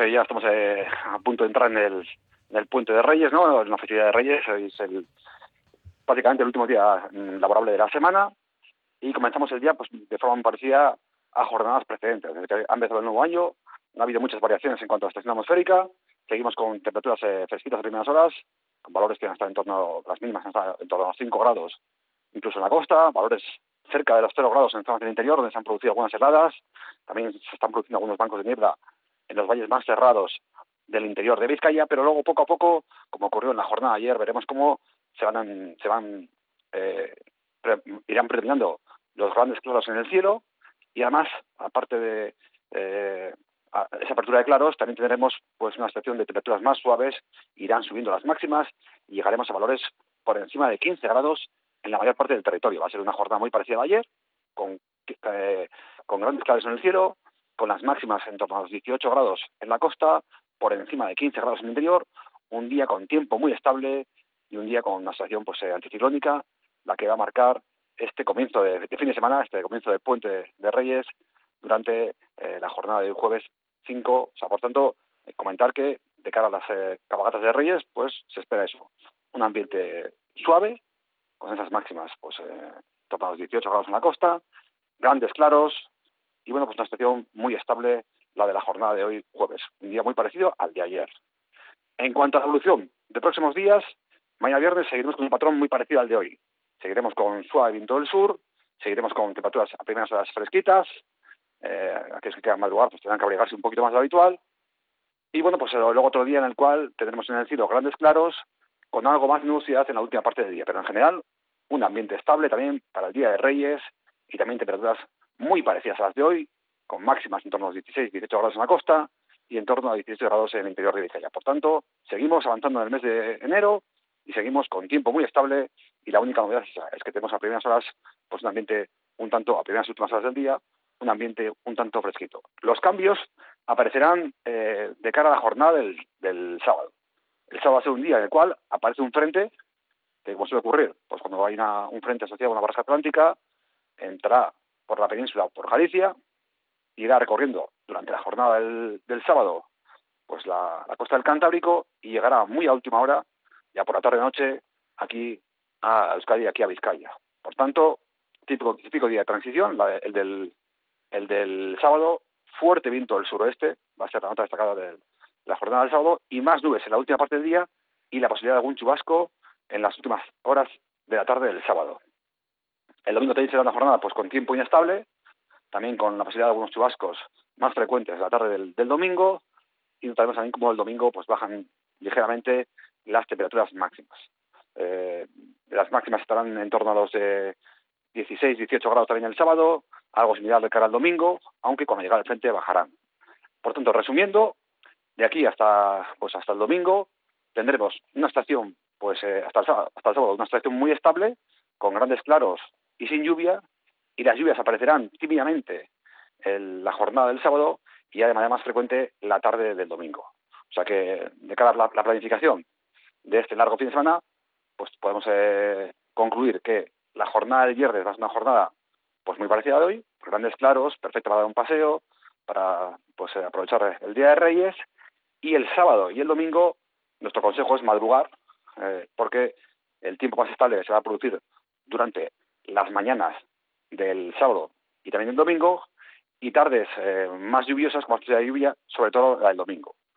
eh, ya estamos eh, a punto de entrar en el, en el puente de Reyes, ¿no? En la festividad de Reyes, es el, prácticamente el último día laborable de la semana y comenzamos el día pues de forma muy parecida a jornadas precedentes. Desde que ha empezado el nuevo año, no ha habido muchas variaciones en cuanto a la estación atmosférica, seguimos con temperaturas eh, fresquitas a primeras horas, con valores que han estado en torno, las mínimas en torno a los 5 grados, incluso en la costa, valores cerca de los 0 grados en zonas del interior, donde se han producido algunas heladas, también se están produciendo algunos bancos de niebla en los valles más cerrados del interior de Vizcaya, pero luego poco a poco, como ocurrió en la jornada de ayer, veremos cómo se van, se van eh, irán predominando los grandes claros en el cielo y además, aparte de eh, esa apertura de claros, también tendremos pues una estación de temperaturas más suaves, irán subiendo las máximas y llegaremos a valores por encima de 15 grados en la mayor parte del territorio. Va a ser una jornada muy parecida a ayer, con, eh, con grandes claros en el cielo, con las máximas en torno a los 18 grados en la costa, por encima de 15 grados en el interior, un día con tiempo muy estable y un día con una situación pues, eh, anticiclónica, la que va a marcar este comienzo de, fin de semana, este comienzo del puente de Reyes durante eh, la jornada del jueves 5. O sea, por tanto, eh, comentar que de cara a las cabalgatas de Reyes, pues se espera eso, un ambiente suave, con esas máximas, pues eh, a los 18 grados en la costa, grandes claros y bueno, pues una situación muy estable la de la jornada de hoy jueves, un día muy parecido al de ayer. En cuanto a la evolución de próximos días, mañana viernes seguiremos con un patrón muy parecido al de hoy. Seguiremos con suave viento del sur, seguiremos con temperaturas a primeras horas fresquitas, eh, aquellos que quieran madrugar pues tendrán que abrigarse un poquito más de lo habitual. Y bueno, pues eh, luego otro día en el cual tendremos en el cielo grandes claros, con algo más nubosidad en la última parte del día. Pero en general, un ambiente estable también para el Día de Reyes y también temperaturas muy parecidas a las de hoy, con máximas en torno a los 16, 18 grados en la costa y en torno a 18 grados en el interior de Vizcaya. Por tanto, seguimos avanzando en el mes de enero y seguimos con tiempo muy estable y la única novedad es que tenemos a primeras horas pues un ambiente un tanto, a primeras últimas horas del día, un ambiente un tanto fresquito. Los cambios aparecerán eh, de cara a la jornada del, sábado. El sábado ser un día en el cual aparece un frente, que como suele ocurrir, pues cuando hay un frente asociado a una barra atlántica, entrará por la península o por Galicia, irá recorriendo durante la jornada del, sábado pues la, costa del Cantábrico y llegará muy a última hora, ya por la tarde-noche, aquí a Euskadi, aquí a Vizcaya. Por tanto, típico, típico día de transición, el, del, el del sábado, fuerte viento del suroeste, va a ser la nota destacada de la jornada del sábado, y más nubes en la última parte del día y la posibilidad de algún chubasco en las últimas horas de la tarde del sábado. El domingo también una jornada pues con tiempo inestable, también con la posibilidad de algunos chubascos más frecuentes la tarde del, domingo y notaremos también como el domingo pues bajan ligeramente las temperaturas máximas. Eh, las máximas estarán en torno a los de 16, 18 grados también el sábado, algo similar de cara al domingo, aunque cuando llegue al frente bajarán. Por tanto, resumiendo, de aquí hasta pues hasta el domingo tendremos una estación pues eh, hasta, el sábado, hasta el sábado una estación muy estable con grandes claros y sin lluvia y las lluvias aparecerán tímidamente en la jornada del sábado y ya de manera más frecuente la tarde del domingo. O sea que de cara a la, planificación de este largo fin de semana, pues podemos eh, concluir que la jornada de viernes va a ser una jornada pues muy parecida a hoy, grandes claros, perfecta para dar un paseo, para pues eh, aprovechar el Día de Reyes y el sábado y el domingo nuestro consejo es madrugar eh, porque el tiempo más estable se va a producir durante las mañanas del sábado y también el domingo, y tardes eh, más lluviosas, como la lluvia, sobre todo la del domingo.